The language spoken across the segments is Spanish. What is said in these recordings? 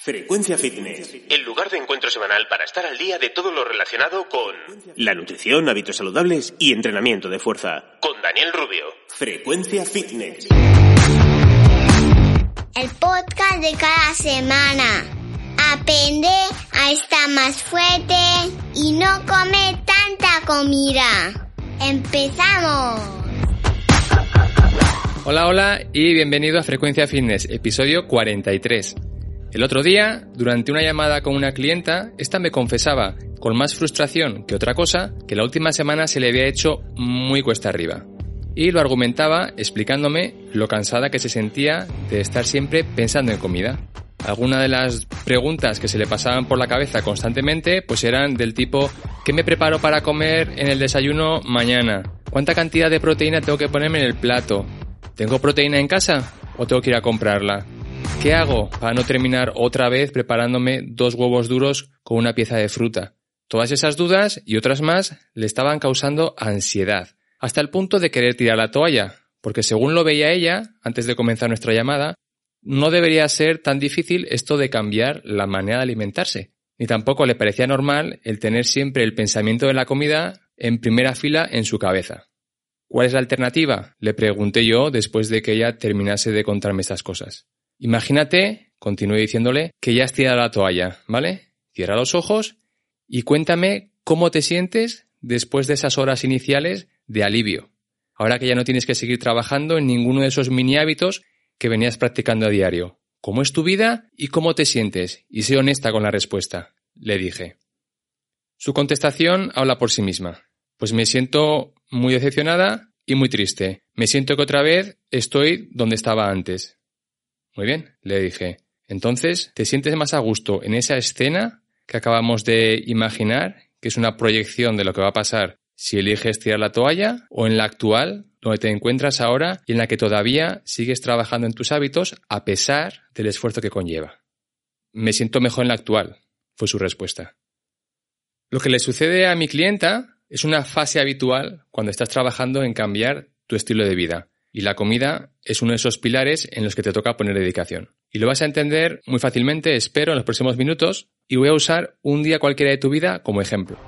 Frecuencia Fitness, el lugar de encuentro semanal para estar al día de todo lo relacionado con la nutrición, hábitos saludables y entrenamiento de fuerza. Con Daniel Rubio. Frecuencia Fitness. El podcast de cada semana. Aprende a estar más fuerte y no comer tanta comida. ¡Empezamos! Hola, hola y bienvenido a Frecuencia Fitness, episodio 43. El otro día, durante una llamada con una clienta, esta me confesaba, con más frustración que otra cosa, que la última semana se le había hecho muy cuesta arriba. Y lo argumentaba explicándome lo cansada que se sentía de estar siempre pensando en comida. Algunas de las preguntas que se le pasaban por la cabeza constantemente pues eran del tipo ¿qué me preparo para comer en el desayuno mañana? ¿Cuánta cantidad de proteína tengo que ponerme en el plato? ¿Tengo proteína en casa o tengo que ir a comprarla? ¿Qué hago para no terminar otra vez preparándome dos huevos duros con una pieza de fruta? Todas esas dudas y otras más le estaban causando ansiedad, hasta el punto de querer tirar la toalla, porque según lo veía ella, antes de comenzar nuestra llamada, no debería ser tan difícil esto de cambiar la manera de alimentarse, ni tampoco le parecía normal el tener siempre el pensamiento de la comida en primera fila en su cabeza. ¿Cuál es la alternativa? Le pregunté yo después de que ella terminase de contarme estas cosas. Imagínate, continué diciéndole, que ya has tirado la toalla, ¿vale? Cierra los ojos y cuéntame cómo te sientes después de esas horas iniciales de alivio. Ahora que ya no tienes que seguir trabajando en ninguno de esos mini hábitos que venías practicando a diario. ¿Cómo es tu vida y cómo te sientes? Y sé honesta con la respuesta, le dije. Su contestación habla por sí misma. Pues me siento muy decepcionada y muy triste. Me siento que otra vez estoy donde estaba antes. Muy bien, le dije. Entonces, ¿te sientes más a gusto en esa escena que acabamos de imaginar, que es una proyección de lo que va a pasar si eliges tirar la toalla, o en la actual, donde te encuentras ahora y en la que todavía sigues trabajando en tus hábitos a pesar del esfuerzo que conlleva? Me siento mejor en la actual, fue su respuesta. Lo que le sucede a mi clienta es una fase habitual cuando estás trabajando en cambiar tu estilo de vida. Y la comida es uno de esos pilares en los que te toca poner dedicación. Y lo vas a entender muy fácilmente, espero, en los próximos minutos, y voy a usar un día cualquiera de tu vida como ejemplo.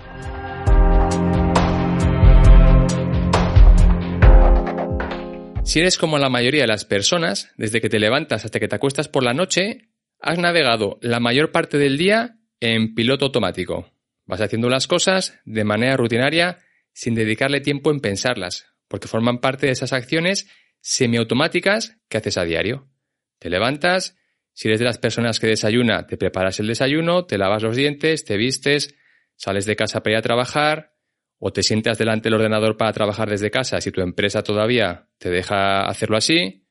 Si eres como la mayoría de las personas, desde que te levantas hasta que te acuestas por la noche, has navegado la mayor parte del día en piloto automático. Vas haciendo las cosas de manera rutinaria sin dedicarle tiempo en pensarlas, porque forman parte de esas acciones semiautomáticas que haces a diario. Te levantas, si eres de las personas que desayuna, te preparas el desayuno, te lavas los dientes, te vistes, sales de casa para ir a trabajar, o te sientas delante del ordenador para trabajar desde casa si tu empresa todavía te deja hacerlo así.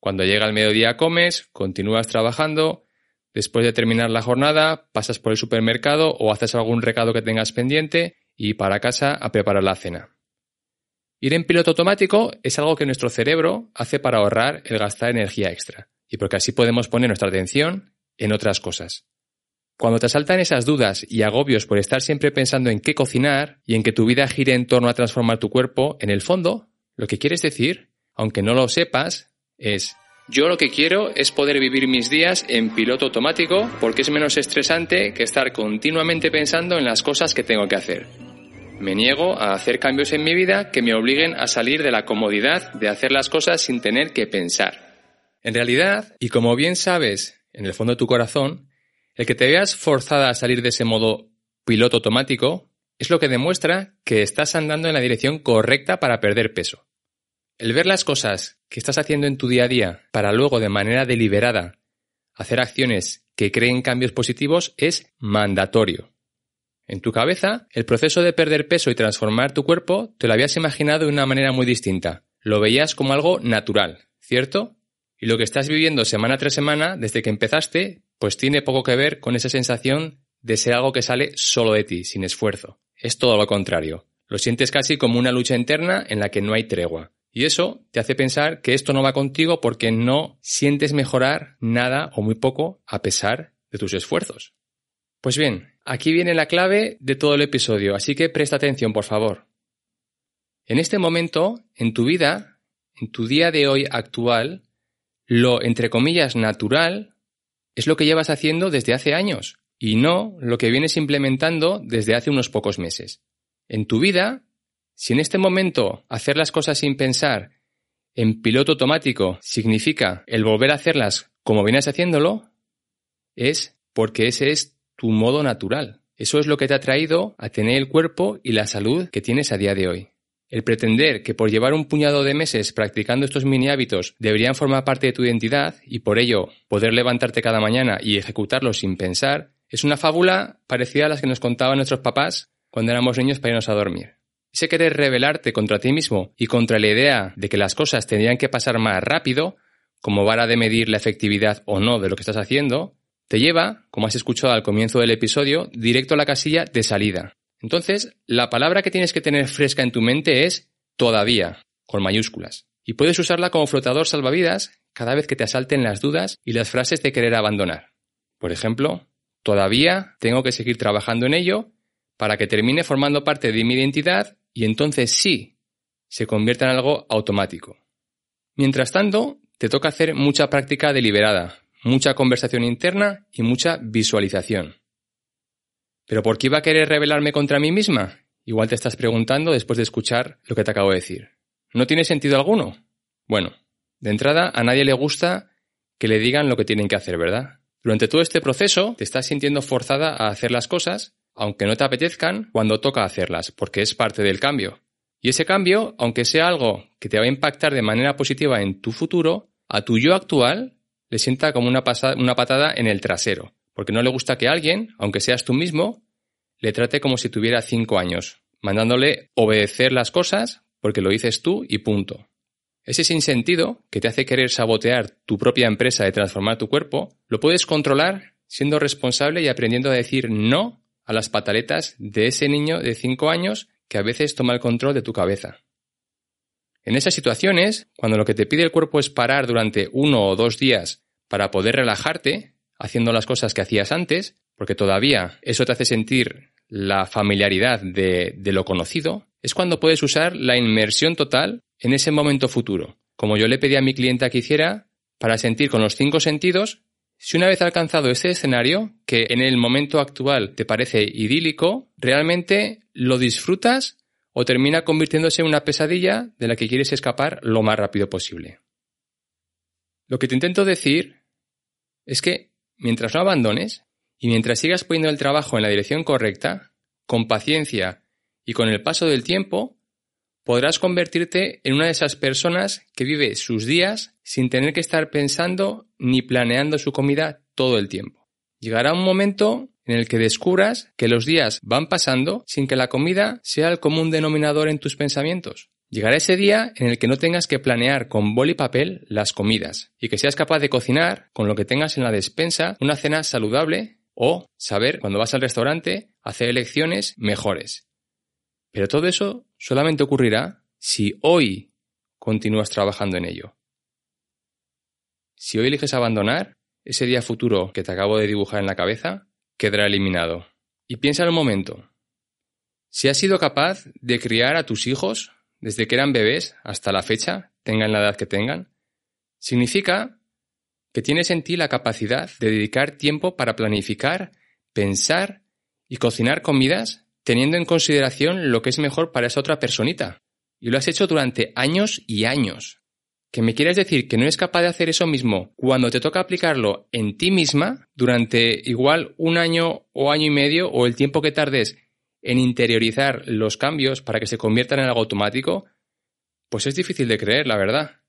Cuando llega el mediodía comes, continúas trabajando, después de terminar la jornada pasas por el supermercado o haces algún recado que tengas pendiente y para casa a preparar la cena. Ir en piloto automático es algo que nuestro cerebro hace para ahorrar el gastar energía extra y porque así podemos poner nuestra atención en otras cosas. Cuando te asaltan esas dudas y agobios por estar siempre pensando en qué cocinar y en que tu vida gire en torno a transformar tu cuerpo, en el fondo, lo que quieres decir, aunque no lo sepas, es yo lo que quiero es poder vivir mis días en piloto automático porque es menos estresante que estar continuamente pensando en las cosas que tengo que hacer. Me niego a hacer cambios en mi vida que me obliguen a salir de la comodidad de hacer las cosas sin tener que pensar. En realidad, y como bien sabes en el fondo de tu corazón, el que te veas forzada a salir de ese modo piloto automático es lo que demuestra que estás andando en la dirección correcta para perder peso. El ver las cosas que estás haciendo en tu día a día para luego de manera deliberada hacer acciones que creen cambios positivos es mandatorio. En tu cabeza, el proceso de perder peso y transformar tu cuerpo te lo habías imaginado de una manera muy distinta. Lo veías como algo natural, ¿cierto? Y lo que estás viviendo semana tras semana, desde que empezaste, pues tiene poco que ver con esa sensación de ser algo que sale solo de ti, sin esfuerzo. Es todo lo contrario. Lo sientes casi como una lucha interna en la que no hay tregua. Y eso te hace pensar que esto no va contigo porque no sientes mejorar nada o muy poco a pesar de tus esfuerzos. Pues bien, aquí viene la clave de todo el episodio, así que presta atención, por favor. En este momento, en tu vida, en tu día de hoy actual, lo, entre comillas, natural es lo que llevas haciendo desde hace años y no lo que vienes implementando desde hace unos pocos meses. En tu vida, si en este momento hacer las cosas sin pensar en piloto automático significa el volver a hacerlas como vienes haciéndolo, es porque ese es tu modo natural. Eso es lo que te ha traído a tener el cuerpo y la salud que tienes a día de hoy. El pretender que por llevar un puñado de meses practicando estos mini hábitos deberían formar parte de tu identidad y por ello poder levantarte cada mañana y ejecutarlos sin pensar, es una fábula parecida a las que nos contaban nuestros papás cuando éramos niños para irnos a dormir. Ese querer rebelarte contra ti mismo y contra la idea de que las cosas tendrían que pasar más rápido, como vara de medir la efectividad o no de lo que estás haciendo, te lleva, como has escuchado al comienzo del episodio, directo a la casilla de salida. Entonces, la palabra que tienes que tener fresca en tu mente es todavía, con mayúsculas. Y puedes usarla como flotador salvavidas cada vez que te asalten las dudas y las frases de querer abandonar. Por ejemplo, todavía tengo que seguir trabajando en ello para que termine formando parte de mi identidad y entonces sí se convierta en algo automático. Mientras tanto, te toca hacer mucha práctica deliberada, mucha conversación interna y mucha visualización. ¿Pero por qué iba a querer rebelarme contra mí misma? Igual te estás preguntando después de escuchar lo que te acabo de decir. ¿No tiene sentido alguno? Bueno, de entrada a nadie le gusta que le digan lo que tienen que hacer, ¿verdad? Durante todo este proceso te estás sintiendo forzada a hacer las cosas aunque no te apetezcan cuando toca hacerlas, porque es parte del cambio. Y ese cambio, aunque sea algo que te va a impactar de manera positiva en tu futuro, a tu yo actual le sienta como una, una patada en el trasero, porque no le gusta que alguien, aunque seas tú mismo, le trate como si tuviera cinco años, mandándole obedecer las cosas porque lo dices tú y punto. Ese sinsentido que te hace querer sabotear tu propia empresa de transformar tu cuerpo, lo puedes controlar siendo responsable y aprendiendo a decir no a las pataletas de ese niño de 5 años que a veces toma el control de tu cabeza. En esas situaciones, cuando lo que te pide el cuerpo es parar durante uno o dos días para poder relajarte, haciendo las cosas que hacías antes, porque todavía eso te hace sentir la familiaridad de, lo conocido, es cuando puedes usar la inmersión total en ese momento futuro, como yo le pedí a mi clienta que hiciera, para sentir con los cinco sentidos si una vez alcanzado ese escenario, que en el momento actual te parece idílico, realmente lo disfrutas o termina convirtiéndose en una pesadilla de la que quieres escapar lo más rápido posible. Lo que te intento decir es que mientras no abandones y mientras sigas poniendo el trabajo en la dirección correcta, con paciencia y con el paso del tiempo, podrás convertirte en una de esas personas que vive sus días sin tener que estar pensando ni planeando su comida todo el tiempo. Llegará un momento en el que descubras que los días van pasando sin que la comida sea el común denominador en tus pensamientos. Llegará ese día en el que no tengas que planear con bol y papel las comidas y que seas capaz de cocinar con lo que tengas en la despensa una cena saludable o saber cuando vas al restaurante hacer elecciones mejores. Pero todo eso solamente ocurrirá si hoy continúas trabajando en ello. Si hoy eliges abandonar, ese día futuro que te acabo de dibujar en la cabeza quedará eliminado. Y piensa en un momento. Si has sido capaz de criar a tus hijos desde que eran bebés hasta la fecha, tengan la edad que tengan, significa que tienes en ti la capacidad de dedicar tiempo para planificar, pensar y cocinar comidas teniendo en consideración lo que es mejor para esa otra personita. Y lo has hecho durante años y años. ¿Que me quieres decir que no eres capaz de hacer eso mismo cuando te toca aplicarlo en ti misma durante igual un año o año y medio o el tiempo que tardes en interiorizar los cambios para que se conviertan en algo automático? Pues es difícil de creer, la verdad.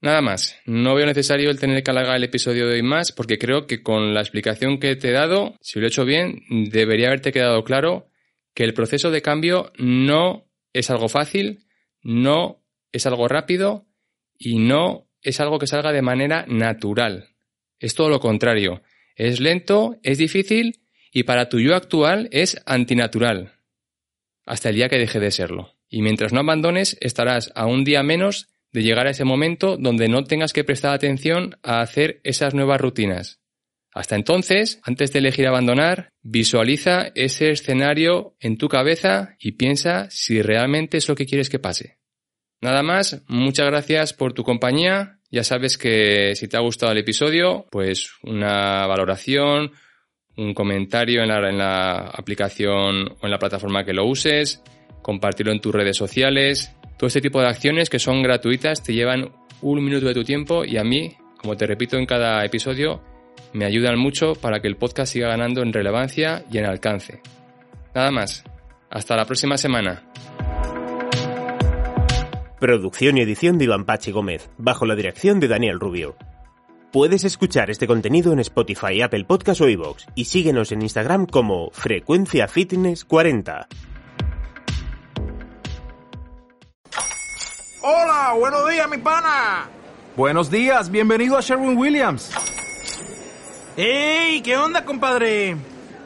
Nada más, no veo necesario el tener que alargar el episodio de hoy más porque creo que con la explicación que te he dado, si lo he hecho bien, debería haberte quedado claro que el proceso de cambio no es algo fácil, no es algo rápido y no es algo que salga de manera natural. Es todo lo contrario. Es lento, es difícil y para tu yo actual es antinatural. Hasta el día que deje de serlo. Y mientras no abandones, estarás a un día menos de llegar a ese momento donde no tengas que prestar atención a hacer esas nuevas rutinas. Hasta entonces, antes de elegir abandonar, visualiza ese escenario en tu cabeza y piensa si realmente es lo que quieres que pase. Nada más, muchas gracias por tu compañía. Ya sabes que si te ha gustado el episodio, pues una valoración, un comentario en la, aplicación o en la plataforma que lo uses, compartirlo en tus redes sociales, todo este tipo de acciones que son gratuitas te llevan un minuto de tu tiempo y a mí, como te repito en cada episodio, me ayudan mucho para que el podcast siga ganando en relevancia y en alcance. Nada más. Hasta la próxima semana. Producción y edición de Iván Pachi Gómez, bajo la dirección de Daniel Rubio. Puedes escuchar este contenido en Spotify, Apple Podcast o iVoox y síguenos en Instagram como Frecuencia Fitness 40. Hola, buenos días, mi pana. Buenos días, bienvenido a Sherwin Williams. ¡Ey! ¿Qué onda, compadre?